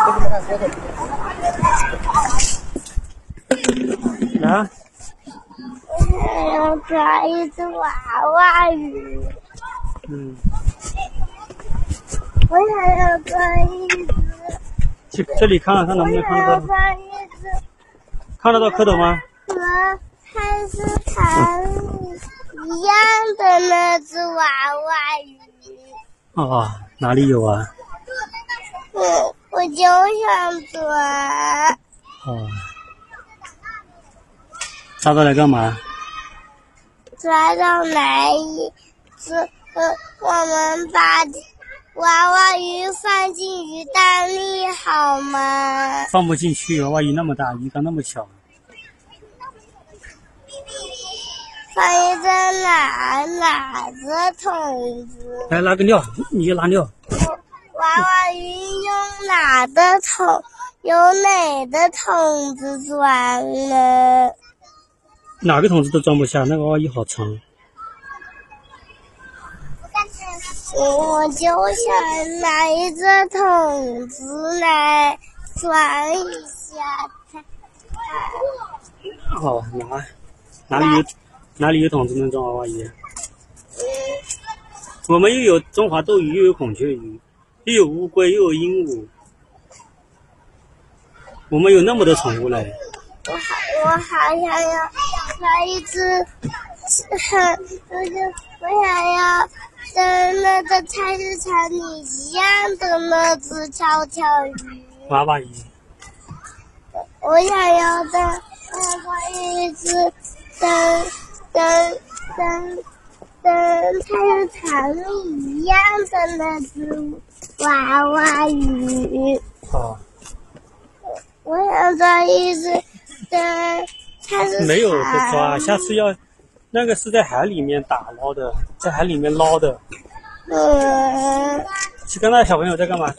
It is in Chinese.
啊？我想要抓一只娃娃鱼。嗯，我想要抓一只。去这里看看能不能看得到？抓一只看得到蝌蚪吗？和菜市场一样的那只娃娃鱼。啊，哪里有啊？我我就想抓。哦，抓到来干嘛？抓到来一只，呃，我们把娃娃鱼放进鱼缸里好吗？放不进去，娃娃鱼那么大，鱼缸那么小。放一只哪哪个桶子？来拉个尿，你就拉尿。娃娃鱼用哪个桶？用哪个桶子装呢？哪个桶子都装不下，那个娃娃鱼好长。我就想拿一个桶子来装一下它。哦，哪哪里有哪里有桶子能装娃娃鱼？嗯，我们又有中华斗鱼，又有孔雀鱼，又有乌龟，又有鹦鹉。我们有那么多宠物嘞。我好，我好想要抓一只，很，就是我想要跟那个菜市场里一样的那只跳跳鱼。娃娃鱼。我想要的，我想要一只跟跟跟跟菜市场里一样的那只娃娃鱼。啊，我想抓一只跟菜市场没有的抓，下次要那个是在海里面打捞的，在海里面捞的。嗯，去刚才小朋友在干嘛？